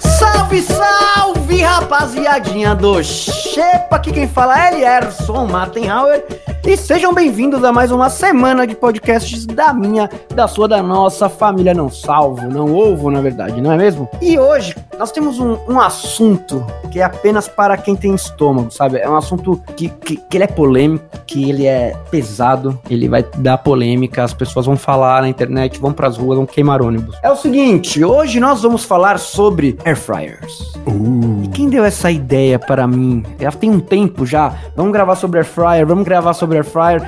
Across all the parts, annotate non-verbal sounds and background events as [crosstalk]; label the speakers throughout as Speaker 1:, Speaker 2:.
Speaker 1: Salve, salve, rapaziadinha do Xepa! Aqui quem fala é Elierson Mattenhauer. E sejam bem-vindos a mais uma semana de podcasts da minha, da sua, da nossa família não salvo, não ovo, na verdade, não é mesmo? E hoje nós temos um, um assunto que é apenas para quem tem estômago, sabe? É um assunto que, que, que ele é polêmico, que ele é pesado, ele vai dar polêmica, as pessoas vão falar na internet, vão pras ruas, vão queimar ônibus. É o seguinte, hoje nós vamos falar sobre air fryers. E quem deu essa ideia para mim? Já tem um tempo já. Vamos gravar sobre air fryer, vamos gravar sobre air fryer.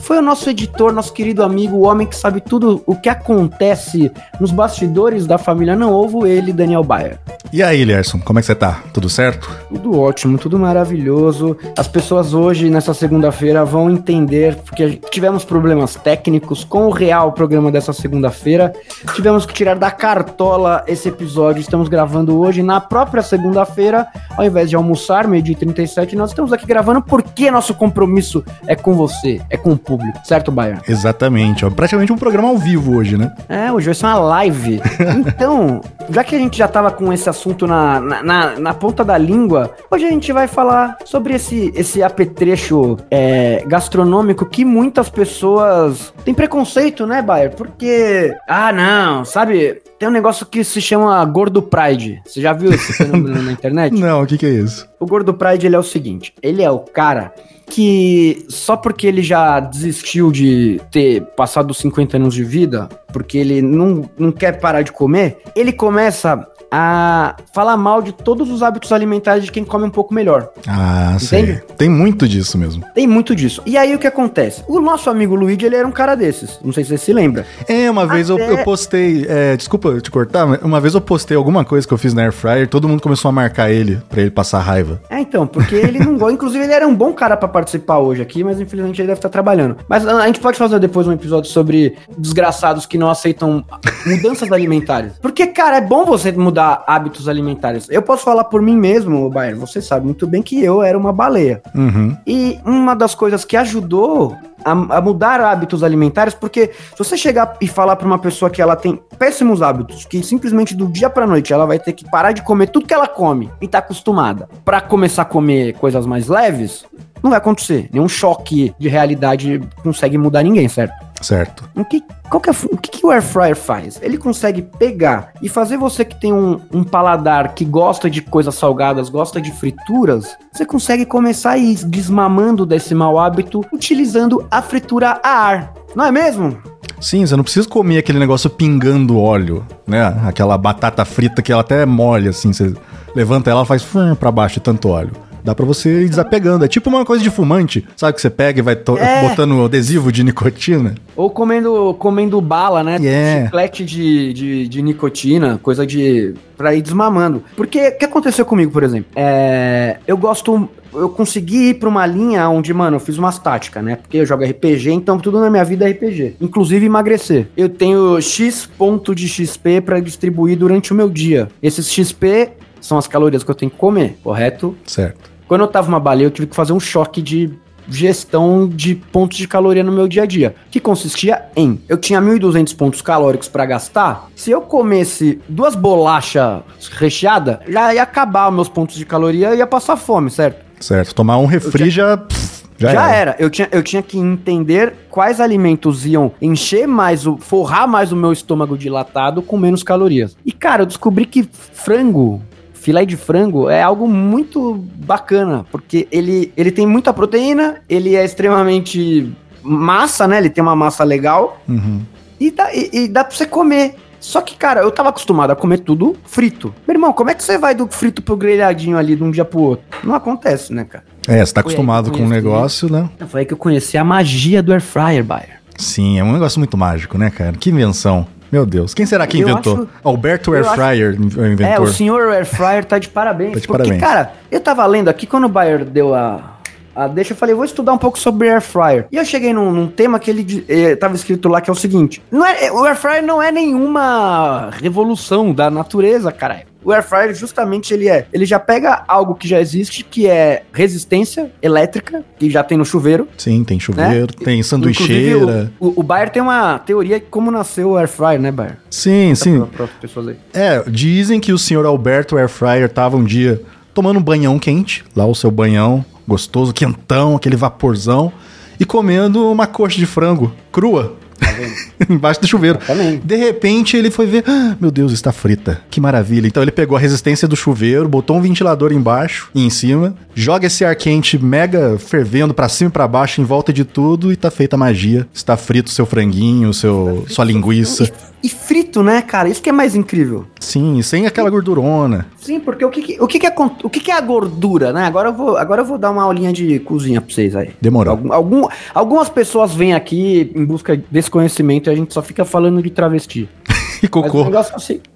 Speaker 1: Foi o nosso editor, nosso querido amigo, o homem que sabe tudo o que acontece nos bastidores da família Não Ovo, ele, Daniel Bayer.
Speaker 2: E aí, Lerson, como é que você tá? Tudo certo?
Speaker 1: Tudo ótimo, tudo maravilhoso. As pessoas hoje, nessa segunda-feira, vão entender, porque tivemos problemas técnicos com o real programa dessa segunda-feira. Tivemos que tirar da cartola esse episódio. Estamos gravando hoje, na própria segunda-feira, ao invés de almoçar, meio-dia e 37, nós estamos aqui gravando porque nosso compromisso é com você, é com o público, certo, Bayer?
Speaker 2: Exatamente, ó. Praticamente um programa ao vivo hoje, né?
Speaker 1: É, hoje vai ser uma live. [laughs] Então, já que a gente já tava com esse assunto na, na, na, na ponta da língua, hoje a gente vai falar sobre esse, esse apetrecho é, gastronômico que muitas pessoas têm preconceito, né, Bayer? Porque, ah, não, sabe, tem um negócio que se chama Gordo Pride. Você já viu esse [laughs] fenômeno na internet?
Speaker 2: Não, o que que é isso?
Speaker 1: O Gordo Pride, ele é o seguinte, ele é o cara que só porque ele já desistiu de ter passado os 50 anos de vida, porque ele não, não quer parar de comer, ele começa a falar mal de todos os hábitos alimentares de quem come um pouco melhor.
Speaker 2: Ah,
Speaker 1: Entende?
Speaker 2: sei. Tem muito disso mesmo.
Speaker 1: Tem muito disso. E aí o que acontece? O nosso amigo Luigi, ele era um cara desses. Não sei se você se lembra.
Speaker 2: É, uma vez eu,
Speaker 1: Até-
Speaker 2: eu postei. é, desculpa te cortar, mas uma vez eu postei alguma coisa que eu fiz na Air Fryer, todo mundo começou a marcar ele pra ele passar raiva.
Speaker 1: É, então, porque ele não gosta. [laughs] Inclusive, ele era um bom cara pra participar hoje aqui, mas infelizmente ele deve estar trabalhando. Mas ah, a gente pode fazer depois um episódio sobre desgraçados que não aceitam mudanças [laughs] alimentares. Porque, cara, é bom você mudar hábitos alimentares. Eu posso falar por mim mesmo, Bayer. Você sabe muito bem que eu era uma baleia.
Speaker 2: Uhum.
Speaker 1: E uma das coisas que ajudou a, a mudar hábitos alimentares, porque se você chegar e falar pra uma pessoa que ela tem péssimos hábitos, que simplesmente do dia pra noite ela vai ter que parar de comer tudo que ela come e tá acostumada, pra começar a comer coisas mais leves, não vai acontecer. Nenhum choque de realidade consegue mudar ninguém, certo?
Speaker 2: Certo.
Speaker 1: O que, qual que é, o que, que o Air Fryer faz? Ele consegue pegar e fazer você que tem um, um paladar que gosta de coisas salgadas, gosta de frituras, você consegue começar a ir desmamando desse mau hábito utilizando a fritura a ar. Não é mesmo?
Speaker 2: Sim, você não precisa comer aquele negócio pingando óleo, né? Aquela batata frita que ela até é mole, assim, você levanta ela, faz pra baixo tanto óleo. Dá pra você ir desapegando. É tipo uma coisa de fumante, sabe? Que você pega e vai to-
Speaker 1: É.
Speaker 2: botando adesivo de nicotina.
Speaker 1: Ou comendo, comendo bala, né?
Speaker 2: Yeah.
Speaker 1: Chiclete de, de, de nicotina, coisa de. pra ir desmamando. Porque o que aconteceu comigo, por exemplo? É, eu gosto. Eu consegui ir pra uma linha onde, mano, eu fiz umas táticas, né? Porque eu jogo RPG, então tudo na minha vida é RPG. Inclusive emagrecer. Eu tenho X ponto de XP pra distribuir durante o meu dia. Esses XP são as calorias que eu tenho que comer, correto?
Speaker 2: Certo.
Speaker 1: Quando eu tava uma baleia, eu tive que fazer um choque de gestão de pontos de caloria no meu dia a dia, que consistia em eu tinha 1.200 pontos calóricos pra gastar. Se eu comesse duas bolachas recheadas, já ia acabar os meus pontos de caloria e ia passar fome, certo?
Speaker 2: Certo. Tomar um refri já. pff, já,
Speaker 1: Já,
Speaker 2: era.
Speaker 1: era. Eu tinha, eu tinha que entender quais alimentos iam encher mais, o, forrar mais o meu estômago dilatado com menos calorias. E, cara, eu descobri que frango, filé de frango, é algo muito bacana, porque ele, ele tem muita proteína, ele é extremamente massa, né? Ele tem uma massa legal
Speaker 2: Uhum.
Speaker 1: e dá, e, e dá pra você comer. Só que, cara, eu tava acostumado a comer tudo frito. Meu irmão, como é que você vai do frito pro grelhadinho ali de um dia pro outro? Não acontece, né, cara?
Speaker 2: É, você tá
Speaker 1: Foi
Speaker 2: acostumado com o
Speaker 1: conheci.
Speaker 2: negócio, né?
Speaker 1: Foi aí que eu conheci a magia do Air Fryer, Bayer.
Speaker 2: Sim, é um negócio muito mágico, né, cara? Que invenção. Meu Deus. Quem será que
Speaker 1: Eu
Speaker 2: inventou?
Speaker 1: acho-
Speaker 2: Alberto Air
Speaker 1: acho-
Speaker 2: Fryer, o
Speaker 1: É,
Speaker 2: inventor.
Speaker 1: o senhor Air Fryer tá de parabéns.
Speaker 2: Tá de
Speaker 1: porque,
Speaker 2: parabéns.
Speaker 1: cara, eu tava lendo aqui quando o Bayer deu a, a deixa, eu falei, vou estudar um pouco sobre air fryer. E eu cheguei num, num tema que ele eh, tava escrito lá que é o seguinte: não é, o air fryer não é nenhuma revolução da natureza, caralho. O air fryer justamente ele é, ele já pega algo que já existe, que é resistência elétrica, que já tem no chuveiro.
Speaker 2: Sim, tem chuveiro, tem sanduicheira.
Speaker 1: O, o, o Bayer tem uma teoria de como nasceu o air fryer, né, Bayer?
Speaker 2: Sim, sim.
Speaker 1: Pessoas aí.
Speaker 2: É, dizem que o senhor Alberto Airfryer tava um dia tomando um banhão quente, lá o seu banhão gostoso, quentão, aquele vaporzão, e comendo uma coxa de frango crua. [laughs] Embaixo do chuveiro.
Speaker 1: Exatamente.
Speaker 2: De repente ele foi ver, "Ah, meu Deus, está frita. Que maravilha. Então ele pegou a resistência do chuveiro, botou um ventilador embaixo e em cima, joga esse ar quente mega fervendo pra cima e pra baixo em volta de tudo e tá feita a magia. Está frito seu franguinho, seu sua linguiça.
Speaker 1: E, frito, né, cara? Isso que é mais incrível.
Speaker 2: Sim, sem aquela gordurona.
Speaker 1: Sim, porque o que, que- o que, que é, o que, que é a gordura, né? Agora eu, vou, agora eu vou dar uma aulinha de cozinha pra vocês aí.
Speaker 2: Demorou.
Speaker 1: Algum, algum- algumas pessoas vêm aqui em busca desse conhecimento e a gente só fica falando de travesti. [laughs]
Speaker 2: E
Speaker 1: Mas o
Speaker 2: cocô.
Speaker 1: é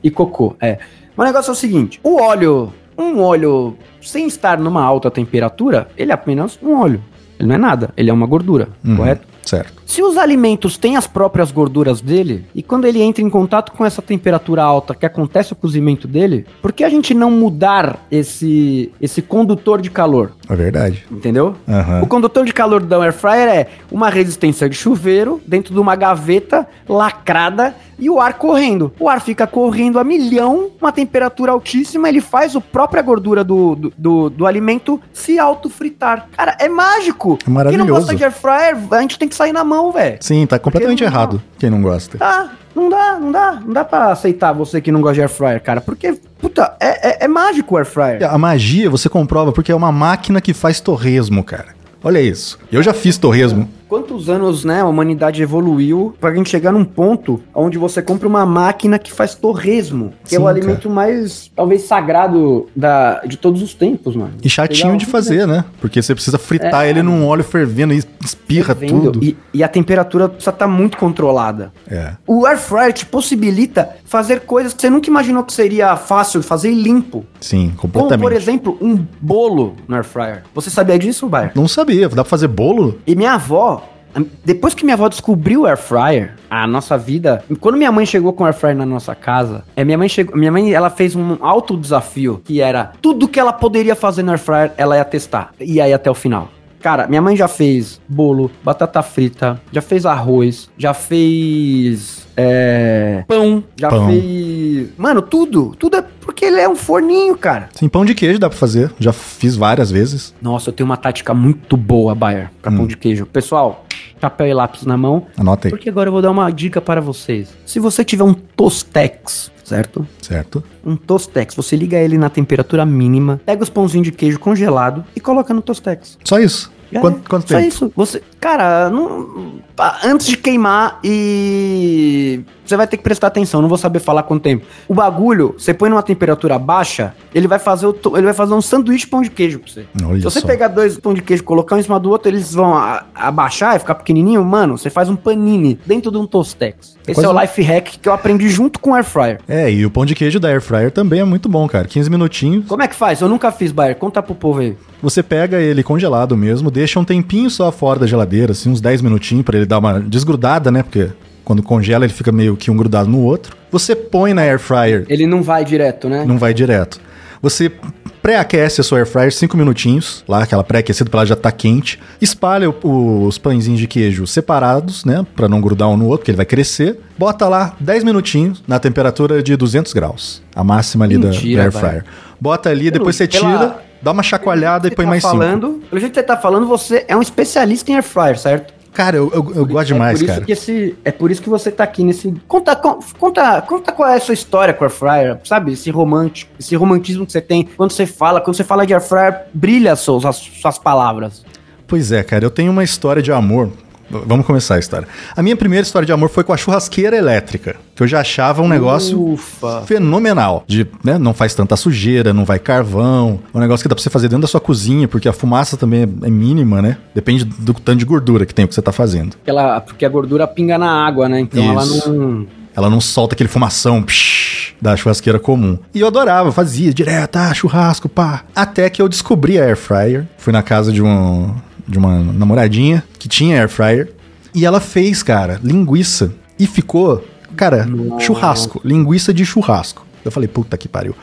Speaker 1: E cocô, é. Mas o negócio é o seguinte: o óleo, um óleo sem estar numa alta temperatura, ele é apenas um óleo. Ele não é nada, ele é uma gordura,
Speaker 2: Uhum,
Speaker 1: correto?
Speaker 2: Certo.
Speaker 1: Se os alimentos têm as próprias gorduras dele, e quando ele entra em contato com essa temperatura alta que acontece o cozimento dele, por que a gente não mudar esse, esse condutor de calor?
Speaker 2: É verdade.
Speaker 1: Entendeu?
Speaker 2: Aham.
Speaker 1: O condutor de calor da air fryer é uma resistência de chuveiro dentro de uma gaveta lacrada e o ar correndo. O ar fica correndo a milhão, uma temperatura altíssima, ele faz a própria gordura do, do, do, do alimento se autofritar. Cara, é mágico.
Speaker 2: É maravilhoso.
Speaker 1: Quem não gosta de air fryer, a gente tem que sair na mão, velho.
Speaker 2: Sim, tá completamente
Speaker 1: Porque não-
Speaker 2: errado. Quem não gosta.
Speaker 1: Tá, não dá, não dá. Não dá pra aceitar você que não gosta de air fryer, cara. Porque, puta, é, é, é mágico o air fryer.
Speaker 2: A magia você comprova porque é uma máquina que faz torresmo, cara. Olha isso. Eu já fiz torresmo.
Speaker 1: Quantos anos, né, a humanidade evoluiu pra gente chegar num ponto onde você compra uma máquina que faz torresmo, que é
Speaker 2: Sim,
Speaker 1: o alimento mais, talvez, sagrado da, de todos os tempos, mano.
Speaker 2: E chatinho de fazer, né? Porque você precisa fritar
Speaker 1: É.
Speaker 2: ele num óleo fervendo e espirra
Speaker 1: Vendo?
Speaker 2: tudo.
Speaker 1: E, e a temperatura precisa estar muito controlada.
Speaker 2: É.
Speaker 1: O air fryer te possibilita fazer coisas que você nunca imaginou que seria fácil fazer e limpo.
Speaker 2: Sim,
Speaker 1: Como,
Speaker 2: completamente.
Speaker 1: por exemplo, um bolo no air fryer. Você sabia disso, Bayer?
Speaker 2: Não sabia. Dá pra fazer bolo?
Speaker 1: E minha avó, depois que minha avó descobriu o air fryer, a nossa vida, quando minha mãe chegou com o air fryer na nossa casa, é minha mãe chegou, minha mãe ela fez um alto desafio, que era tudo que ela poderia fazer no air fryer, ela ia testar. E aí até o final. Cara, minha mãe já fez bolo, batata frita, já fez arroz, já fez é, pão, já
Speaker 2: Pão.
Speaker 1: fez. Mano, tudo. Tudo é porque ele é um forninho, cara.
Speaker 2: Sim, pão de queijo dá pra fazer. Já fiz várias vezes.
Speaker 1: Nossa, eu tenho uma tática muito boa, Bayer, pra
Speaker 2: Hum.
Speaker 1: pão de queijo. Pessoal, papel e lápis na mão,
Speaker 2: Anota aí.
Speaker 1: porque agora eu vou dar uma dica para vocês. Se você tiver um Tostex, certo?
Speaker 2: Certo?
Speaker 1: Um Tostex, você liga ele na temperatura mínima, pega os pãozinhos de queijo congelado e coloca no Tostex.
Speaker 2: Só isso.
Speaker 1: É,
Speaker 2: Quanto, quanto
Speaker 1: só
Speaker 2: tempo?
Speaker 1: isso. Você, cara, não, pa- antes de queimar e você vai ter que prestar atenção, não vou saber falar quanto tempo. O bagulho, você põe numa temperatura baixa, ele vai fazer o ele vai fazer um sanduíche de pão de queijo pra você.
Speaker 2: Olha
Speaker 1: Se você
Speaker 2: só.
Speaker 1: pegar dois pão de queijo, colocar um em cima do outro, eles vão a- abaixar e ficar pequenininho, mano, você faz um panini dentro de um Tostex. Esse
Speaker 2: Coisa-
Speaker 1: é o life hack que eu aprendi junto com o air fryer.
Speaker 2: É, e o pão de queijo da Air Fryer também é muito bom, cara. 15 minutinhos.
Speaker 1: Como é que faz? Eu nunca fiz, Bayer. Conta pro povo aí.
Speaker 2: Você pega ele congelado mesmo, deixa um tempinho só fora da geladeira, assim, uns 10 minutinhos pra ele dar uma desgrudada, né? Porque quando congela ele fica meio que um grudado no outro. Você põe na Air Fryer,
Speaker 1: Ele não vai direto, né?
Speaker 2: não vai direto. Você pré-aquece a sua Air Fryer 5 minutinhos, lá, aquela pré-aquecida pra ela já tá quente. Espalha o- o- os pãezinhos de queijo separados, né? Pra não grudar um no outro, porque ele vai crescer. Bota lá 10 minutinhos na temperatura de 200 graus. A máxima ali da-
Speaker 1: Mentira,
Speaker 2: da Air
Speaker 1: vai.
Speaker 2: Fryer. Bota ali, depois você tira, dá uma chacoalhada e põe
Speaker 1: tá
Speaker 2: mais 5.
Speaker 1: falando, Pelo jeito que você tá falando, você é um especialista em air fryer, certo?
Speaker 2: Cara, eu, eu, eu gosto demais,
Speaker 1: é por isso
Speaker 2: cara.
Speaker 1: Que esse, é por isso que você tá aqui nesse. Conta, con- conta, conta qual é a sua história com air fryer, sabe? Esse romântico, esse romantismo que você tem quando você fala, quando você fala de air fryer, brilha as suas, as suas palavras.
Speaker 2: Pois é, cara, eu tenho uma história de amor. Vamos começar a história. A minha primeira história de amor foi com a churrasqueira elétrica, que eu já achava um negócio
Speaker 1: Ufa.
Speaker 2: fenomenal. De, né, não faz tanta sujeira, não vai carvão. É um negócio que dá pra você fazer dentro da sua cozinha, porque a fumaça também é, é mínima, né? Depende do tanto de gordura que tem o que você tá fazendo.
Speaker 1: Ela, porque a gordura pinga na água, né? Então
Speaker 2: Isso.
Speaker 1: ela não.
Speaker 2: Ela não solta aquele fumação psh, da churrasqueira comum. E eu adorava, fazia direto, ah, churrasco, pá. Até que eu descobri a air fryer. Fui na casa de um de uma namoradinha que tinha air fryer. E ela fez, cara, linguiça. E ficou, cara,
Speaker 1: Nossa.
Speaker 2: churrasco. Linguiça de churrasco. Eu falei, puta que pariu.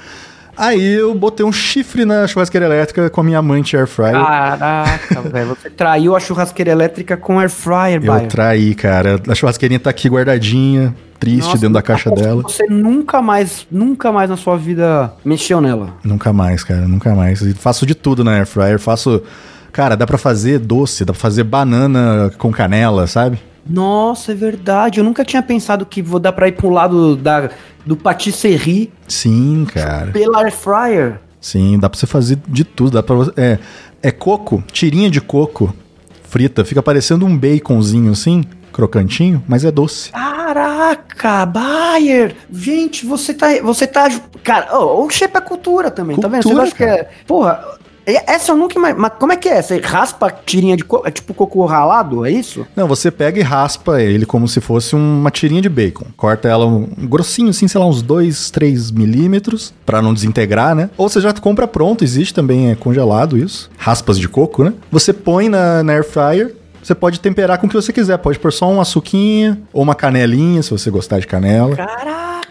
Speaker 2: Aí eu botei um chifre na churrasqueira elétrica com a minha amante air fryer.
Speaker 1: Caraca, [laughs] velho. Você traiu a churrasqueira elétrica com air fryer,
Speaker 2: eu
Speaker 1: Baio.
Speaker 2: traí, cara. A churrasqueirinha tá aqui guardadinha, triste,
Speaker 1: Nossa,
Speaker 2: dentro da caixa dela.
Speaker 1: Você nunca mais, nunca mais na sua vida mexeu nela.
Speaker 2: Nunca mais, cara, nunca mais. E faço de tudo na air fryer. Faço. Cara, dá pra fazer doce, dá pra fazer banana com canela, sabe?
Speaker 1: Nossa, é verdade. Eu nunca tinha pensado que vou dar pra ir pro lado da, do patisserie
Speaker 2: Sim, cara.
Speaker 1: pela air fryer.
Speaker 2: Sim, dá pra você fazer de tudo. Dá pra você. É, é coco, tirinha de coco frita. Fica parecendo um baconzinho assim, crocantinho, mas é doce.
Speaker 1: Caraca, Bayer! Gente, você tá. Você tá. Cara, oh, o shape é cultura também, tá vendo? Você
Speaker 2: Cultura,
Speaker 1: acha que é. Porra, essa eu nunca mais. Mas como é que é? Você raspa a tirinha de coco? É tipo coco ralado? É isso?
Speaker 2: Não, você pega e raspa ele como se fosse uma tirinha de bacon. Corta ela um grossinho, assim, sei lá, uns 2, 3 milímetros, pra não desintegrar, né? Ou você já compra pronto, existe também, é congelado isso. Raspas de coco, né? Você põe na, na air fryer. Você pode temperar com o que você quiser. Pode pôr só uma suquinha ou uma canelinha, se você gostar de canela.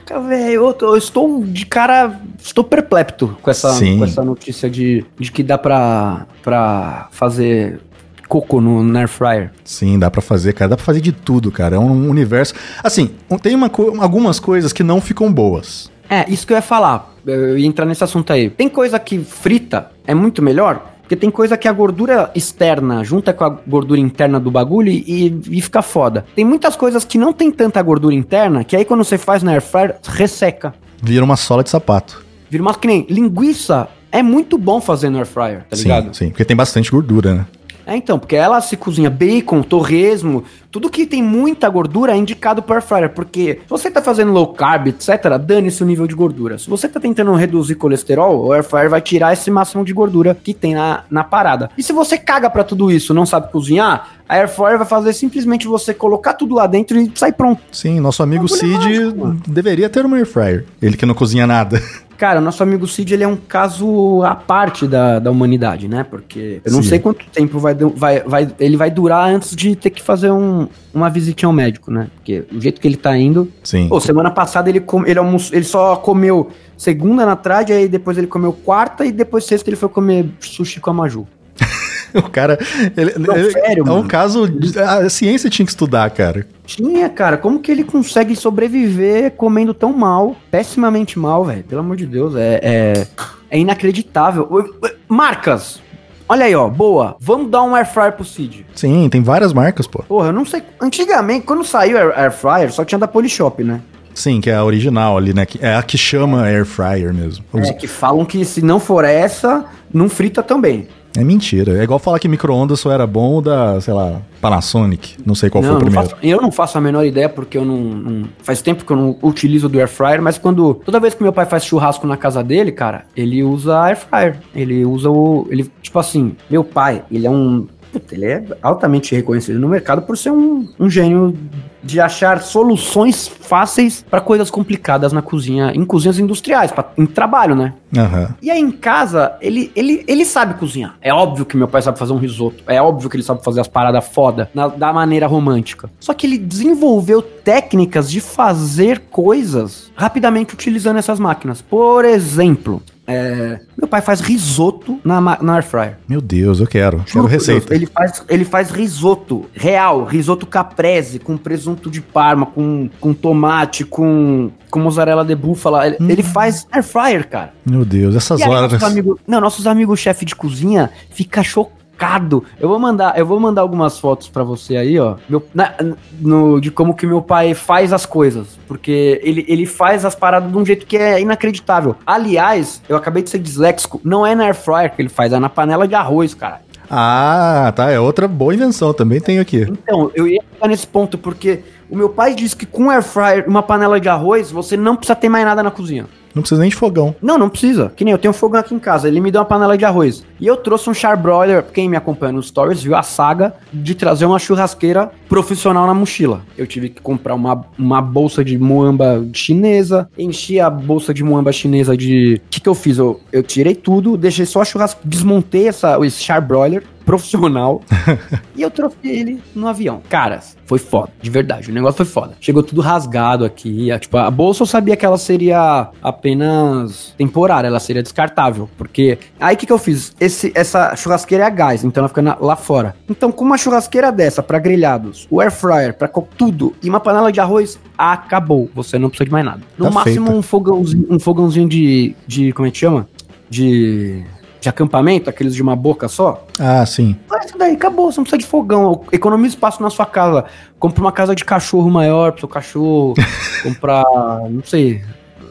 Speaker 1: Caraca, velho. Eu, eu estou de cara. Estou perplepto com essa,
Speaker 2: Sim.
Speaker 1: com essa notícia de, de que dá pra, pra fazer coco no no air fryer.
Speaker 2: Sim, dá pra fazer, cara. Dá pra fazer de tudo, cara. É um universo. Assim, tem uma algumas coisas que não ficam boas.
Speaker 1: É, isso que eu ia falar. Eu ia entrar nesse assunto aí. Tem coisa que frita é muito melhor, porque tem coisa que a gordura externa junta com a gordura interna do bagulho e, e fica foda. Tem muitas coisas que não tem tanta gordura interna, que aí quando você faz na air fryer, resseca.
Speaker 2: Vira uma sola de sapato.
Speaker 1: Vira uma que nem linguiça. É muito bom fazer no air fryer, tá
Speaker 2: sim,
Speaker 1: ligado?
Speaker 2: sim. Porque tem bastante gordura, né?
Speaker 1: É, então, porque ela se cozinha bacon, torresmo, tudo que tem muita gordura é indicado para air fryer, porque se você tá fazendo low carb, etc, dane-se o nível de gordura. Se você tá tentando reduzir colesterol, o air fryer vai tirar esse máximo de gordura que tem na, na parada. E se você caga pra tudo isso, não sabe cozinhar, a air fryer vai fazer simplesmente você colocar tudo lá dentro e sair pronto.
Speaker 2: Sim, nosso amigo Cid deveria ter uma air fryer. Ele que não cozinha nada. [laughs]
Speaker 1: Cara, o nosso amigo Cid, ele é um caso à parte da, da humanidade, né? Porque eu não
Speaker 2: Sim.
Speaker 1: sei quanto tempo vai, vai, vai, ele vai durar antes de ter que fazer um, uma visitinha ao médico, né? Porque o jeito que ele tá indo...
Speaker 2: Sim.
Speaker 1: Pô, semana passada ele, com, ele, almoço, ele só comeu segunda na tarde, aí depois ele comeu quarta e depois sexta ele foi comer sushi com a Maju. [laughs]
Speaker 2: O cara. Ele,
Speaker 1: Não,
Speaker 2: ele-
Speaker 1: sério,
Speaker 2: é um
Speaker 1: mano.
Speaker 2: caso. a ciência tinha que estudar, cara.
Speaker 1: Tinha, cara, como que ele consegue sobreviver comendo tão mal, pessimamente mal, velho? Pelo amor de Deus, é, é, é inacreditável. Marcas, olha aí, ó, boa. Vamos dar um air fryer pro Cid.
Speaker 2: Sim, tem várias marcas, pô.
Speaker 1: Porra, eu não sei. Antigamente, quando saiu air, air fryer, só tinha da Polishop, né?
Speaker 2: Sim, que é a original ali, né? É a que chama air fryer mesmo.
Speaker 1: É, que falam que se não for essa, não frita também.
Speaker 2: É mentira. É igual falar que micro-ondas só era bom o da, sei lá, Panasonic. Não sei qual
Speaker 1: não,
Speaker 2: foi o primeiro.
Speaker 1: faço- eu não faço a menor ideia porque eu não, não- Faz tempo que eu não utilizo do air fryer, mas quando. Toda vez que meu pai faz churrasco na casa dele, cara, ele usa air fryer. Ele usa o. Ele, tipo assim, meu pai, ele é um. Puta, ele é altamente reconhecido no mercado por ser um, um gênio de achar soluções fáceis para coisas complicadas na cozinha, em cozinhas industriais, pra, em trabalho, né?
Speaker 2: Aham.
Speaker 1: E aí em casa, ele, ele, ele sabe cozinhar. É óbvio que meu pai sabe fazer um risoto. É óbvio que ele sabe fazer as paradas foda na- da maneira romântica. Só que ele desenvolveu técnicas de fazer coisas rapidamente utilizando essas máquinas. Por exemplo, é, meu pai faz risoto na, na air fryer.
Speaker 2: Meu Deus, eu quero.
Speaker 1: Juro
Speaker 2: Quero receita.
Speaker 1: Deus, ele, faz, ele faz risoto real, risoto caprese, com presunto de parma, com, com tomate, com, com mozzarella de búfala. Ele, ele faz air fryer, cara.
Speaker 2: Meu Deus, essas
Speaker 1: aí,
Speaker 2: horas.
Speaker 1: nossos amigos, não, nossos amigos chefe de cozinha fica chocado. Eu vou mandar, eu vou mandar algumas fotos pra você aí, ó. Meu, na- no, de como que meu pai faz as coisas, porque ele, ele faz as paradas de um jeito que é inacreditável. Aliás, eu acabei de ser disléxico, não é na air fryer que ele faz, é na panela de arroz, cara.
Speaker 2: Ah, tá. É outra boa invenção. Também tenho aqui.
Speaker 1: Então, eu ia chegar nesse ponto porque o meu pai diz que com air fryer, uma panela de arroz, você não precisa ter mais nada na cozinha.
Speaker 2: Não precisa nem de fogão.
Speaker 1: Não, não precisa. Que nem eu tenho um fogão aqui em casa. Ele me deu uma panela de arroz. E eu trouxe um charbroiler. Quem me acompanha nos stories viu a saga de trazer uma churrasqueira profissional na mochila. Eu tive que comprar uma, uma bolsa de muamba chinesa. Enchi a bolsa de muamba chinesa de. O que, que eu fiz? Eu, eu tirei tudo, deixei só a churrasqueira. Desmontei essa, esse charbroiler. Profissional. [laughs] e eu trouxe ele no avião. Caras, foi foda, de verdade. O negócio foi foda. Chegou tudo rasgado aqui. A, tipo, a bolsa eu sabia que ela seria apenas temporária, ela seria descartável. Porque aí o que, que eu fiz? Esse, essa churrasqueira é a gás, então ela fica na, lá fora. Então, com uma churrasqueira dessa para grelhados, o air fryer para tudo e uma panela de arroz, acabou. Você não precisa de mais nada. No
Speaker 2: Tá
Speaker 1: máximo,
Speaker 2: feita.
Speaker 1: um fogãozinho, um fogãozinho de, de. Como é que chama? De. De acampamento, aqueles de uma boca só.
Speaker 2: Ah, sim.
Speaker 1: Mas isso daí acabou, você não precisa de fogão. Economiza espaço na sua casa. Compra uma casa de cachorro maior pro seu cachorro. [laughs] comprar, não sei,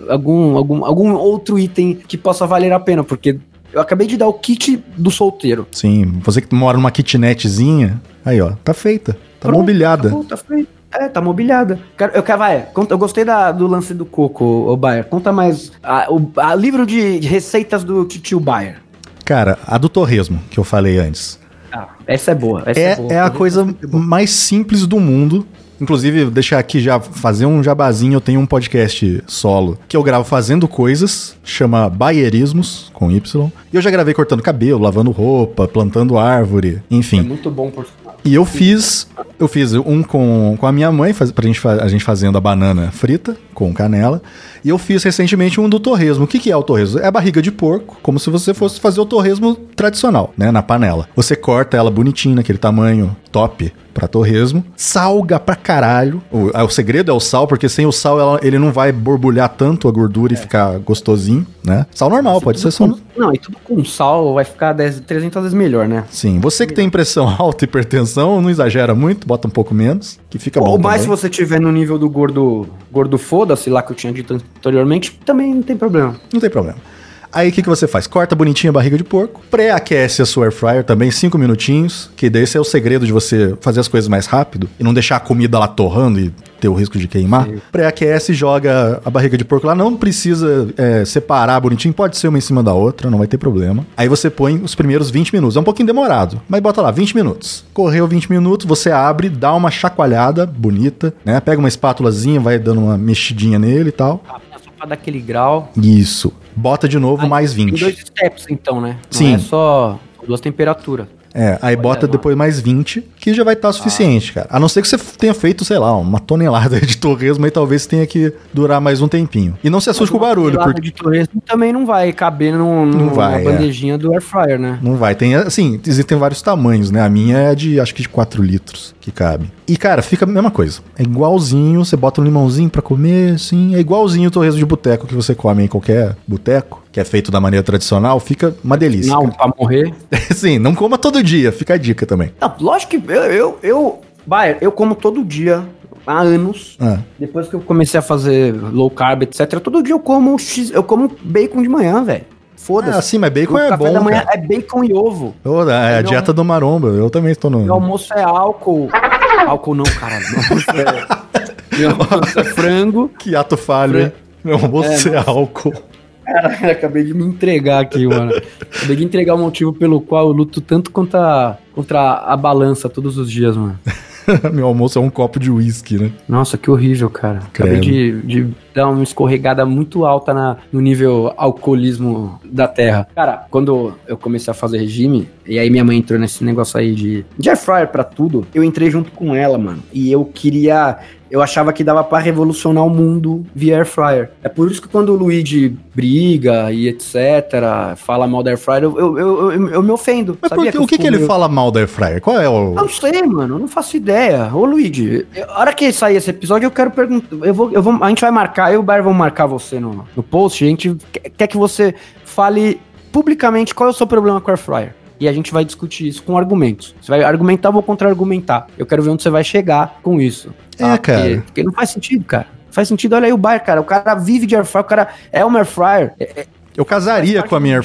Speaker 1: algum, algum, algum outro item que possa valer a pena, porque eu acabei de dar o kit do solteiro.
Speaker 2: Sim. Você que mora numa kitnetzinha, aí ó, tá feita. Tá
Speaker 1: Pronto,
Speaker 2: mobiliada.
Speaker 1: acabou, tá feito. É, tá mobiliada. Eu quero, vai, conta- eu gostei da- do lance do coco, o Bayer. Conta mais. A, o a livro de receitas do tio Bayer.
Speaker 2: Cara, a do torresmo, que eu falei antes.
Speaker 1: Ah, essa é boa. Essa
Speaker 2: É,
Speaker 1: boa.
Speaker 2: é a coisa mais simples do mundo. Inclusive, deixar aqui já fazer um jabazinho. Eu tenho um podcast solo que eu gravo fazendo coisas, chama Baierismos, com Y. E eu já gravei cortando cabelo, lavando roupa, plantando árvore,
Speaker 1: É
Speaker 2: enfim.
Speaker 1: muito bom, por.
Speaker 2: E eu fiz, eu fiz um com, com a minha mãe, faz, pra gente, a gente fazendo a banana frita com canela. E eu fiz recentemente um do torresmo. O que, que é o torresmo? É a barriga de porco, como se você fosse fazer o torresmo tradicional, né, na panela. Você corta ela bonitinha, naquele tamanho top pra torresmo, salga pra caralho. O, ah, o segredo é o sal, porque sem o sal ela- ele não vai borbulhar tanto a gordura e ficar gostosinho, né? Sal normal, pode ser só...
Speaker 1: Com- Não, e tudo com sal vai ficar 10, 300 vezes melhor, né?
Speaker 2: Sim, você que tem pressão [laughs] alta, hipertensão, não exagera muito, bota um pouco menos, que fica bom
Speaker 1: Ou mais se
Speaker 2: também.
Speaker 1: você tiver no nível do gordo, gordo foda-se lá que eu tinha dito anteriormente, também não tem problema.
Speaker 2: Não tem problema. Aí o que, que você faz? Corta bonitinho a barriga de porco, pré-aquece a sua air fryer também, 5 minutinhos, que daí esse é o segredo de você fazer as coisas mais rápido e não deixar a comida lá torrando e ter o risco de queimar. Pré-aquece, joga a barriga de porco lá, não precisa é, separar bonitinho, pode ser uma em cima da outra, não vai ter problema. Aí você põe os primeiros 20 minutos, é um pouquinho demorado, mas bota lá, 20 minutos. Correu 20 minutos, você abre, dá uma chacoalhada bonita, né? Pega uma espátulazinha, vai dando uma mexidinha nele e tal.
Speaker 1: Pra dar aquele grau.
Speaker 2: Isso. Bota de novo
Speaker 1: Aí,
Speaker 2: mais
Speaker 1: Tem
Speaker 2: 20.
Speaker 1: dois steps, então, né?
Speaker 2: Sim.
Speaker 1: Não é só duas temperaturas.
Speaker 2: É, aí bota depois mais 20, que já vai estar suficiente, cara. A não ser que você tenha feito, sei lá, uma tonelada [laughs] de torresmo, aí talvez tenha que durar mais um tempinho. E não se assuste com o barulho, porque
Speaker 1: de torresmo também não vai caber no-
Speaker 2: Não vai,
Speaker 1: na
Speaker 2: é.
Speaker 1: bandejinha do air fryer, né?
Speaker 2: não vai. Tem, assim, existem vários tamanhos, né? A minha é de, acho que de 4 litros que cabe. E, cara, fica a mesma coisa. É igualzinho, você bota um limãozinho pra comer, assim. É igualzinho o torresmo de boteco que você come em qualquer boteco, que é feito da maneira tradicional. Fica uma delícia.
Speaker 1: Não, pra morrer. [laughs]
Speaker 2: Sim, não coma todo dia, fica a dica também.
Speaker 1: Não, lógico que eu, eu, eu, Bayer, eu como todo dia há anos.
Speaker 2: Ah,
Speaker 1: Depois que eu comecei a fazer low carb, etc, todo dia eu como X, eu como bacon de manhã, velho. Foda-se.
Speaker 2: ah, sim, mas bacon
Speaker 1: o
Speaker 2: é
Speaker 1: café
Speaker 2: bom,
Speaker 1: da manhã
Speaker 2: cara.
Speaker 1: é bacon e ovo.
Speaker 2: É a dieta do maromba, eu também estou no...
Speaker 1: Meu almoço é álcool. álcool não, caralho. Meu almoço é, [laughs] meu almoço é frango.
Speaker 2: Que ato falho, hein? Meu almoço é, álcool.
Speaker 1: Caralho, acabei de me entregar aqui, mano. Acabei de entregar o motivo pelo qual eu luto tanto contra, contra a balança todos os dias, mano. [laughs]
Speaker 2: Meu almoço é um copo de uísque, né?
Speaker 1: Nossa, que horrível, cara. Acabei de, de dar uma escorregada muito alta na, no nível alcoolismo da terra. Cara, quando eu comecei a fazer regime, e aí minha mãe entrou nesse negócio aí de, de air fryer pra tudo, eu entrei junto com ela, mano. E eu queria. Eu achava que dava pra revolucionar o mundo via air fryer. É por isso que quando o Luigi briga e etc, fala mal da air fryer, eu, eu, eu, eu- me ofendo.
Speaker 2: Mas por
Speaker 1: sabia
Speaker 2: que- o que, que ele fala mal da Air Fryer? Qual é o...
Speaker 1: eu não sei, mano. Não faço ideia. Ô, Luigi, a hora que sair esse episódio, eu quero perguntar. Eu vou, eu vou, a gente vai marcar, eu e o Bayer vamos marcar você no, no post. A gente quer- que você fale publicamente qual é o seu problema com a Air Fryer. E a gente vai discutir isso com argumentos. Você vai argumentar, eu vou contra-argumentar. Eu quero ver onde você vai chegar com isso.
Speaker 2: É, cara.
Speaker 1: Porque, porque não faz sentido, cara. Não Faz sentido, olha aí o Bayer, cara. O cara vive de air fryer, o cara é uma air fryer. É- é
Speaker 2: Eu casaria com a minha Air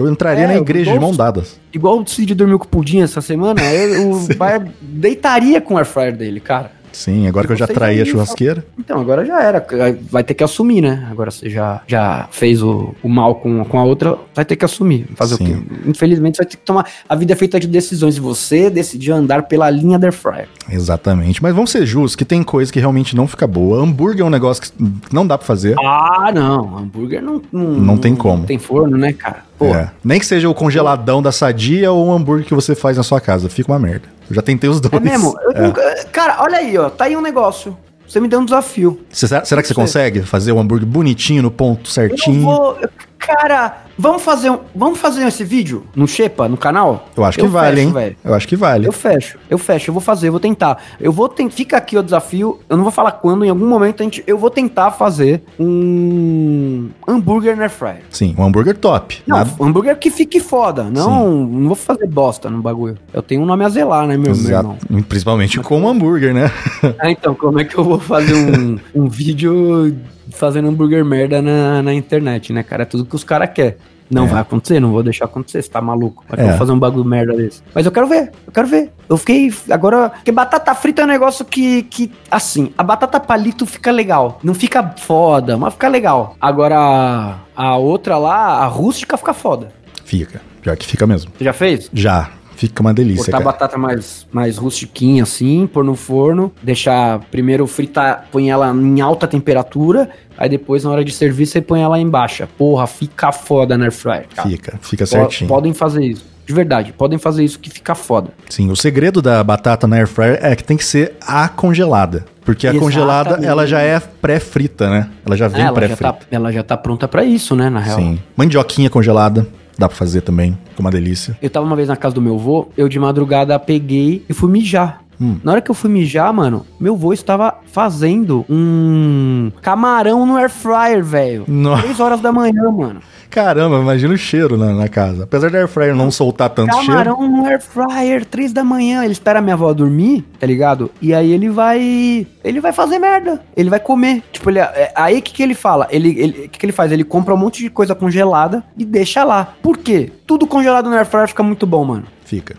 Speaker 2: Eu entraria
Speaker 1: É,
Speaker 2: na igreja de
Speaker 1: gosto.
Speaker 2: mão dadas.
Speaker 1: igual o Cid dormiu com o pudim essa semana, eu- o Bayer [laughs] deitaria com o air fryer dele, cara.
Speaker 2: Sim, agora que eu já traí a churrasqueira.
Speaker 1: Então, agora já era. Vai ter que assumir, né? Agora você já, já fez o, o mal com, com a outra, vai ter que assumir. Fazer
Speaker 2: Sim.
Speaker 1: o quê? Infelizmente, você vai ter que tomar. A vida é feita de decisões e você decidiu andar pela linha da Air Fryer.
Speaker 2: Exatamente. Mas vamos ser justos, que tem coisa que realmente não fica boa. Hambúrguer é um negócio que não dá pra fazer.
Speaker 1: Ah, não. Hambúrguer não. Não,
Speaker 2: Não tem como.
Speaker 1: Tem forno, né, cara? Pô,
Speaker 2: É. Nem que seja o congeladão da sadia ou o hambúrguer que você faz na sua casa. Fica uma merda. Eu já tentei os dois.
Speaker 1: é mesmo? Eu
Speaker 2: É.
Speaker 1: nunca- Cara, olha aí, ó. Tá aí um negócio. Você me deu um desafio.
Speaker 2: Cê- será será que você consegue fazer o hambúrguer bonitinho, no ponto
Speaker 1: Eu
Speaker 2: certinho?
Speaker 1: vou. Cara, vamos fazer, um, vamos fazer esse vídeo no Shepa, no canal?
Speaker 2: Eu acho que vale,
Speaker 1: fecho,
Speaker 2: hein?
Speaker 1: velho.
Speaker 2: Eu acho que vale.
Speaker 1: Eu fecho, eu fecho, eu vou fazer, eu vou tentar. Eu vou tentar. Fica aqui o desafio. Eu não vou falar quando, em algum momento a gente, eu vou tentar fazer um hambúrguer na fryer.
Speaker 2: Sim, um hambúrguer top.
Speaker 1: Não,
Speaker 2: Nada-
Speaker 1: um hambúrguer que fique foda. Não, não vou fazer bosta no bagulho. Eu tenho um nome a zelar, né, meu, meu
Speaker 2: Exato.
Speaker 1: irmão?
Speaker 2: Principalmente com o hambúrguer, né?
Speaker 1: Ah, então, como é que eu vou fazer um, [laughs] um vídeo fazendo hambúrguer merda na, na internet, né, cara? É tudo que os caras querem. Não
Speaker 2: É.
Speaker 1: vai acontecer, não vou deixar acontecer, você tá maluco. Vai eu
Speaker 2: É.
Speaker 1: vou fazer um bagulho merda desse. Mas eu quero ver, eu quero ver. Eu fiquei. Agora. Porque batata frita é um negócio que. que assim, a batata palito fica legal. Não fica foda, mas fica legal. Agora, a outra lá, a rústica, fica foda.
Speaker 2: Fica. Pior que fica mesmo.
Speaker 1: Você já fez?
Speaker 2: Já. Fica uma delícia,
Speaker 1: Cortar a
Speaker 2: cara.
Speaker 1: batata mais, mais rustiquinha assim, pôr no forno, deixar primeiro fritar, põe ela em alta temperatura, aí depois na hora de servir você põe ela em baixa. Porra, fica foda na air fryer, cara.
Speaker 2: Fica, fica certinho.
Speaker 1: Podem fazer isso. De verdade, podem fazer isso que fica foda.
Speaker 2: Sim, o segredo da batata na air fryer é que tem que ser a congelada. Porque a congelada,
Speaker 1: Exatamente.
Speaker 2: ela já é pré-frita, né? Ela já vem
Speaker 1: já
Speaker 2: pré-frita.
Speaker 1: tá, ela já tá pronta pra isso, né, na real.
Speaker 2: Sim. Mandioquinha congelada, dá pra fazer também, com uma delícia.
Speaker 1: Eu tava uma vez na casa do meu avô, eu de madrugada peguei e fui mijar.
Speaker 2: Hum.
Speaker 1: Na hora que eu fui mijar, mano, meu avô estava fazendo um camarão no air fryer, velho. 3 horas da manhã, mano.
Speaker 2: Caramba, imagina o cheiro na, na casa. Apesar da air fryer não soltar tanto cheiro.
Speaker 1: Camarão no air fryer, 3 da manhã. Ele espera a minha avó dormir, tá ligado? E aí ele vai. Ele vai fazer merda. Ele vai comer. Tipo, ele, é, aí o que, que ele fala? Ele, ele, o que, que ele faz? Ele compra um monte de coisa congelada e deixa lá. Por quê? Tudo congelado no air fryer fica muito bom, mano.
Speaker 2: Fica.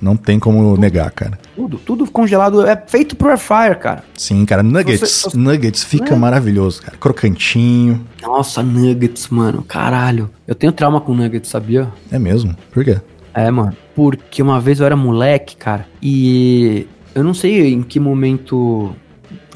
Speaker 2: Não tem como negar, cara.
Speaker 1: Tudo, tudo congelado é feito pro air fryer, cara.
Speaker 2: Sim, cara, nuggets,
Speaker 1: Se você-
Speaker 2: nuggets fica
Speaker 1: É.
Speaker 2: maravilhoso, cara. Crocantinho.
Speaker 1: Nossa, nuggets, mano. Caralho. Eu tenho trauma com nuggets, sabia?
Speaker 2: É mesmo? Por quê?
Speaker 1: É, mano. Porque uma vez eu era moleque, cara, e eu não sei em que momento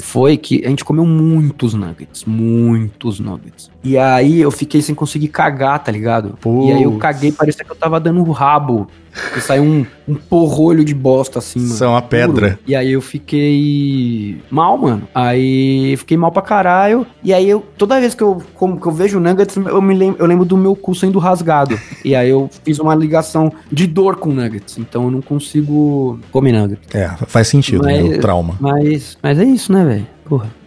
Speaker 1: foi que a gente comeu muitos nuggets, muitos nuggets. E aí eu fiquei sem conseguir cagar, tá ligado? E aí eu caguei, parecia que eu tava dando o rabo. Que saiu um, um porrolho de bosta assim, mano.
Speaker 2: Isso é uma pedra.
Speaker 1: Puro. E aí eu fiquei mal, mano. Aí fiquei mal pra caralho. E aí eu, toda vez que eu, como, que eu vejo nuggets, eu me lembro, eu lembro do meu cu sendo rasgado. [laughs] e aí eu fiz uma ligação de dor com nuggets. Então eu não consigo comer nuggets.
Speaker 2: É, faz sentido, né?
Speaker 1: Mas-
Speaker 2: O trauma.
Speaker 1: Mas, mas é isso, né, velho? Porra.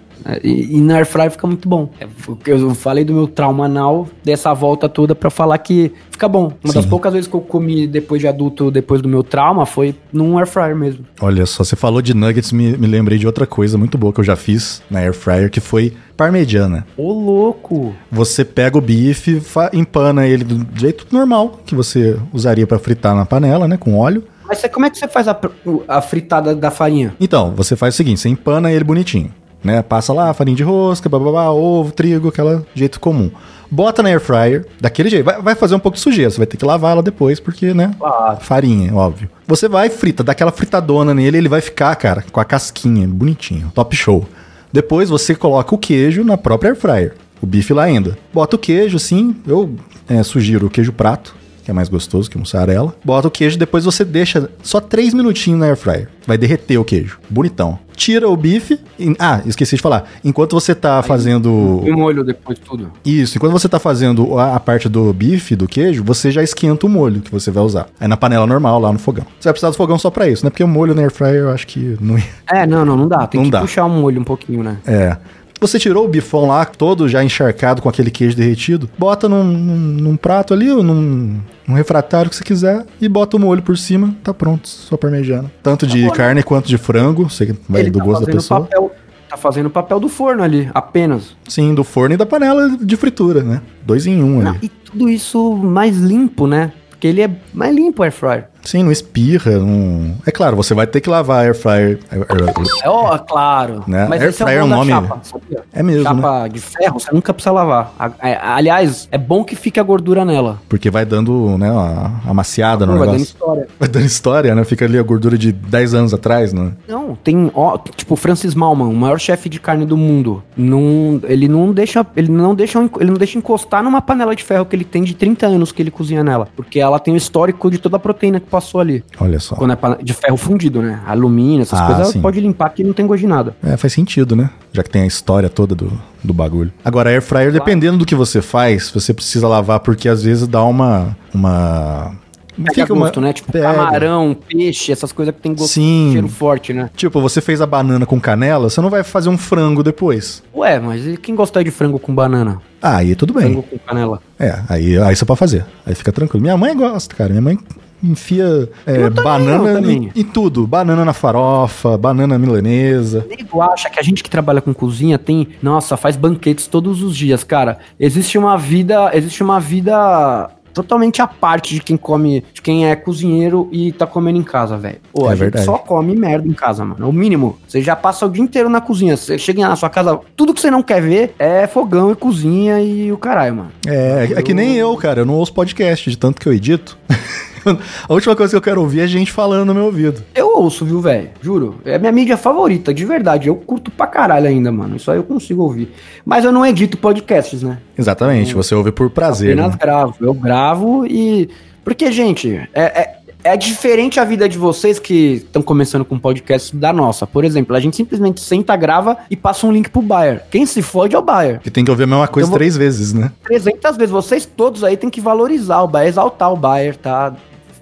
Speaker 1: E, e na air fryer fica muito bom. É, Eu falei do meu trauma anal, dessa volta toda pra falar que fica bom. Uma das
Speaker 2: Sim.
Speaker 1: poucas vezes que eu comi depois de adulto, depois do meu trauma, foi num air fryer mesmo.
Speaker 2: Olha só, você falou de nuggets, me, me lembrei de outra coisa muito boa que eu já fiz na air fryer, que foi parmegiana.
Speaker 1: Ô, louco!
Speaker 2: Você pega o bife, empana ele do jeito normal que você usaria pra fritar na panela, né, com óleo.
Speaker 1: Mas como é que você faz a, a fritada da farinha?
Speaker 2: Então, você faz o seguinte, você empana ele bonitinho, né? Passa lá farinha de rosca, bababá, ovo, trigo, aquela jeito comum. Bota na air fryer, daquele jeito. Vai, vai fazer um pouco de sujeira, você vai ter que lavar ela depois, porque, né? Farinha, óbvio. Você vai frita, dá aquela fritadona nele, ele vai ficar, cara, com a casquinha, bonitinho, top show. Depois você coloca o queijo na própria air fryer, o bife lá ainda. Bota o queijo, assim, eu é, sugiro o queijo prato, que é mais gostoso que mussarela. Bota o queijo, depois você deixa só 3 minutinhos na air fryer. Vai derreter o queijo, bonitão. Tira o bife. e- ah, esqueci de falar. Enquanto você tá fazendo
Speaker 1: E molho depois de tudo.
Speaker 2: isso, e quando você tá fazendo a, a parte do bife, do queijo, você já esquenta o molho que você vai usar. Aí na panela normal, lá no fogão. Você vai precisar do fogão só pra isso, né? Porque o molho na air fryer eu acho que não ia.
Speaker 1: É, não, não, não dá. Tem
Speaker 2: Não
Speaker 1: que
Speaker 2: dá.
Speaker 1: puxar um molho um pouquinho, né?
Speaker 2: É. Você tirou o bifão lá, todo já encharcado com aquele queijo derretido, bota num, num- num prato ali, ou num, num refratário que você quiser, e bota o molho por cima, tá pronto, sua parmegiana. Tanto de carne quanto de frango, que vai do
Speaker 1: tá
Speaker 2: gosto da
Speaker 1: fazendo
Speaker 2: pessoa.
Speaker 1: papel. Tá fazendo o papel do forno ali, apenas.
Speaker 2: Sim, do forno e da panela de fritura, né? Dois em um
Speaker 1: Não,
Speaker 2: ali.
Speaker 1: e tudo isso mais limpo, né? Porque ele é mais limpo o air fryer.
Speaker 2: Sim, não espirra. Não... É claro, você vai ter que lavar a air fryer.
Speaker 1: É, ó, claro.
Speaker 2: Né?
Speaker 1: Mas
Speaker 2: Air
Speaker 1: é
Speaker 2: fryer é
Speaker 1: o nome chapa?
Speaker 2: É mesmo, né?
Speaker 1: Chapa de ferro, você nunca precisa lavar. A- é, aliás, é bom que fique a gordura nela.
Speaker 2: Porque vai dando, né, uma amaciada no
Speaker 1: Pô, vai dando
Speaker 2: negócio.
Speaker 1: história.
Speaker 2: Vai dando história, né? Fica ali a gordura de 10 anos atrás, né?
Speaker 1: Não, tem, ó, tipo, Francis Malman, o maior chefe de carne do mundo. Não, ele não deixa, ele não deixa, ele não deixa encostar numa panela de ferro que ele tem de 30 anos que ele cozinha nela, porque ela tem o histórico de toda a proteína que passou ali.
Speaker 2: Olha só.
Speaker 1: Quando é de ferro fundido, né? Alumínio, essas
Speaker 2: Ah,
Speaker 1: coisas,
Speaker 2: sim.
Speaker 1: pode limpar que não tem gosto de nada.
Speaker 2: É, faz sentido, né? Já que tem a história toda do, do bagulho. Agora, air fryer, dependendo do que você faz, você precisa lavar porque às vezes dá uma. uma...
Speaker 1: Pega gosto, né? Tipo,
Speaker 2: Pega.
Speaker 1: camarão, peixe, essas coisas que tem gosto,
Speaker 2: Sim.
Speaker 1: cheiro forte, né?
Speaker 2: Tipo, você fez a banana com canela, você não vai fazer um frango depois.
Speaker 1: Ué, mas quem gosta de frango com banana?
Speaker 2: Ah, aí tudo bem.
Speaker 1: Frango com canela.
Speaker 2: É, aí, aí você pode fazer. Aí fica tranquilo. Minha mãe gosta, cara. Minha mãe enfia é,
Speaker 1: Eu
Speaker 2: banana
Speaker 1: eu
Speaker 2: em, em tudo. Banana na farofa, banana milanesa.
Speaker 1: O nego acha que a gente que trabalha com cozinha tem, nossa, faz banquetes todos os dias, cara. Existe uma vida, existe uma vida totalmente à parte de quem come, de quem é cozinheiro e tá comendo em casa, velho.
Speaker 2: É
Speaker 1: a gente
Speaker 2: verdade.
Speaker 1: só come merda em casa, mano. É O mínimo. Você já passa o dia inteiro na cozinha. Você chega na sua casa, tudo que você não quer ver é fogão e cozinha e o caralho, mano.
Speaker 2: É, é que nem eu, cara. Eu não ouço podcast de tanto que eu edito. [laughs] a última coisa que eu quero ouvir é gente falando no meu ouvido.
Speaker 1: Eu ouço, viu, velho? Juro. É a minha mídia favorita, de verdade. Eu curto pra caralho ainda, mano. Isso aí eu consigo ouvir. Mas eu não edito podcasts, né?
Speaker 2: Exatamente, você ouve por prazer.
Speaker 1: Apenas
Speaker 2: Né?
Speaker 1: gravo. Eu gravo e. Porque, gente, é, é, é diferente a vida de vocês que estão começando com podcast da nossa. Por exemplo, a gente simplesmente senta, grava e passa um link pro Bayer. Quem se fode é o Bayer.
Speaker 2: Que tem que ouvir a mesma coisa
Speaker 1: Eu vou-
Speaker 2: três vezes, né?
Speaker 1: 300 vezes. Vocês todos aí tem que valorizar o Bayer, exaltar o Bayer, tá?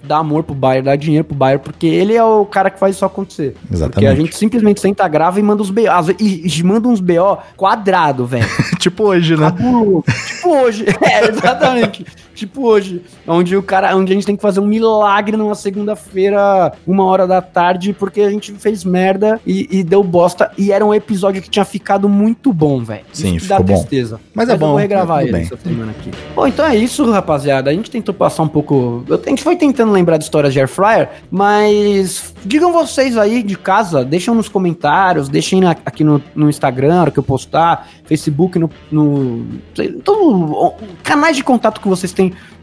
Speaker 1: Dar amor pro Bayer, dar dinheiro pro Bayer, porque ele é o cara que faz isso acontecer. Porque
Speaker 2: Exatamente.
Speaker 1: a gente simplesmente senta, grava e manda uns BO. E, e manda uns BO quadrado, velho. [laughs]
Speaker 2: tipo hoje, né?
Speaker 1: Cabuloso. tipo hoje. [laughs] É, exatamente. Tipo hoje. Onde o cara. Onde a gente tem que fazer um milagre numa segunda-feira, uma hora da tarde, porque a gente fez merda e, e deu bosta. E era um episódio que tinha ficado muito bom, velho.
Speaker 2: Sim,
Speaker 1: Isso que dá
Speaker 2: ficou bom.
Speaker 1: tristeza.
Speaker 2: Mas é
Speaker 1: eu
Speaker 2: bom,
Speaker 1: vou regravar
Speaker 2: tudo
Speaker 1: ele
Speaker 2: bem.
Speaker 1: essa semana aqui. Bom, então é isso, rapaziada. A gente tentou passar um pouco. eu- A gente foi tentando lembrar de histórias de Air Fryer, mas digam vocês aí de casa, deixam nos comentários, deixem na- aqui no, no Instagram, na hora que eu postar, Facebook, no. no sei, todo, canais de contato que vocês têm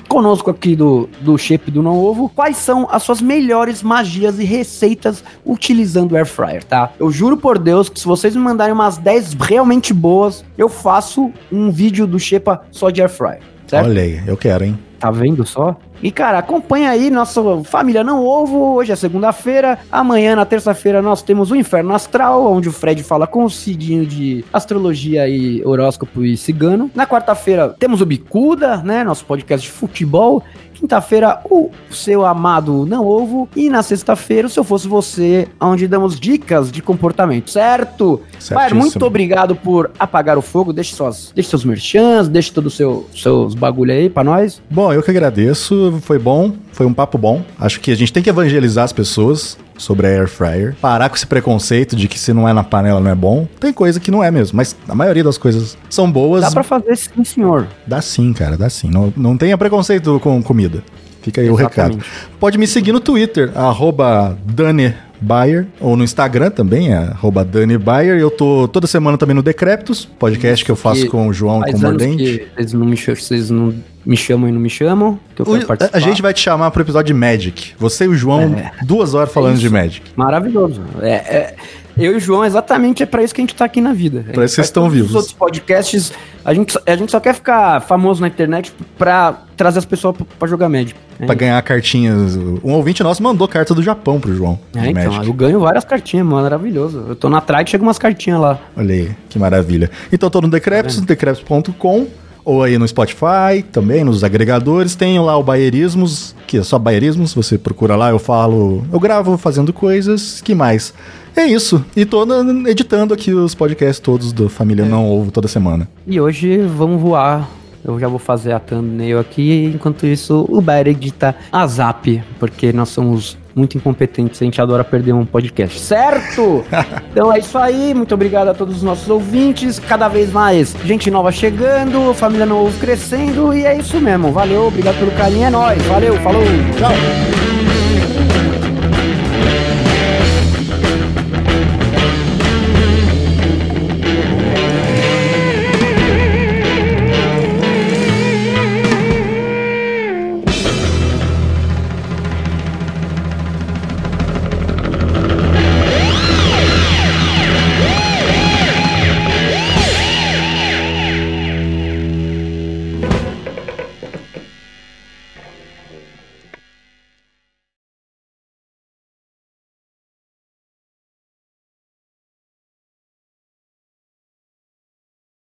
Speaker 1: conosco aqui do, do Shape do Não Ovo, quais são as suas melhores magias e receitas utilizando o Air Fryer, tá? Eu juro por Deus que se vocês me mandarem umas 10 realmente boas, eu faço um vídeo do Shepa só de Air Fryer, certo?
Speaker 2: Olha aí, eu quero, hein?
Speaker 1: Tá vendo só? E, cara, acompanha aí nossa família Não Ovo. Hoje é segunda-feira. Amanhã, na terça-feira, nós temos o Inferno Astral, onde o Fred fala com o Cidinho de astrologia e horóscopo e cigano. Na quarta-feira, temos o Bicuda, né? Nosso podcast de futebol. Quinta-feira, o seu amado Não Ovo. E na sexta-feira, o Se Eu Fosse Você, onde damos dicas de comportamento, certo? Pai, muito obrigado por apagar o fogo. Deixe, suas, deixe seus merchans, deixe todos os seu, seus bagulho aí pra nós.
Speaker 2: Bom, eu que agradeço. Foi bom, foi um papo bom. Acho que a gente tem que evangelizar as pessoas sobre a air fryer. Parar com esse preconceito de que se não é na panela não é bom. Tem coisa que não é mesmo, mas a maioria das coisas são boas.
Speaker 1: Dá pra fazer sim, senhor.
Speaker 2: Dá sim, cara, dá sim. Não, não tenha preconceito com comida. Fica aí o
Speaker 1: Exatamente.
Speaker 2: recado. Pode me seguir no Twitter, arroba Dani Bayer, ou no Instagram também, é arroba Dani Bayer. Eu tô toda semana também no Decreptus, podcast que eu faço
Speaker 1: Que
Speaker 2: com o João e com o Mordente.
Speaker 1: vocês não, me, ch- vocês não me chamam e não me chamam. Que eu
Speaker 2: O-
Speaker 1: quero participar.
Speaker 2: a gente vai te chamar pro episódio de Magic. Você e o João,
Speaker 1: É.
Speaker 2: duas horas falando
Speaker 1: isso.
Speaker 2: de Magic.
Speaker 1: Maravilhoso. É, é- eu e o João, exatamente é pra isso que a gente tá aqui na vida.
Speaker 2: Pra isso que
Speaker 1: Faz
Speaker 2: estão vivos.
Speaker 1: Os outros podcasts, a gente, só- a gente só quer ficar famoso na internet pra trazer as pessoas pra, pra jogar Magic. É,
Speaker 2: Pra ganhar cartinhas. Um ouvinte nosso mandou carta do Japão pro João.
Speaker 1: é, então,
Speaker 2: Magic.
Speaker 1: eu ganho várias cartinhas, maravilhoso. Eu tô na trade, chega umas cartinhas lá.
Speaker 2: Olha aí, que maravilha. Então eu tô no Decreptus, decreptus.com, ou aí no Spotify, também nos agregadores. Tem lá o Baierismos, que é só Baierismos, você procura lá, eu falo, eu gravo fazendo coisas, que mais? É isso. E tô editando aqui os podcasts todos do Família Não Ovo toda semana.
Speaker 1: E hoje vamos voar. Eu já vou fazer a thumbnail aqui, enquanto isso o Bayer edita a Zap, porque nós somos muito incompetentes, a gente adora perder um podcast, certo? [laughs] então é isso aí, muito obrigado a todos os nossos ouvintes, cada vez mais gente nova chegando, família novo crescendo, e é isso mesmo, valeu, obrigado pelo carinho, é nóis, valeu, falou, tchau!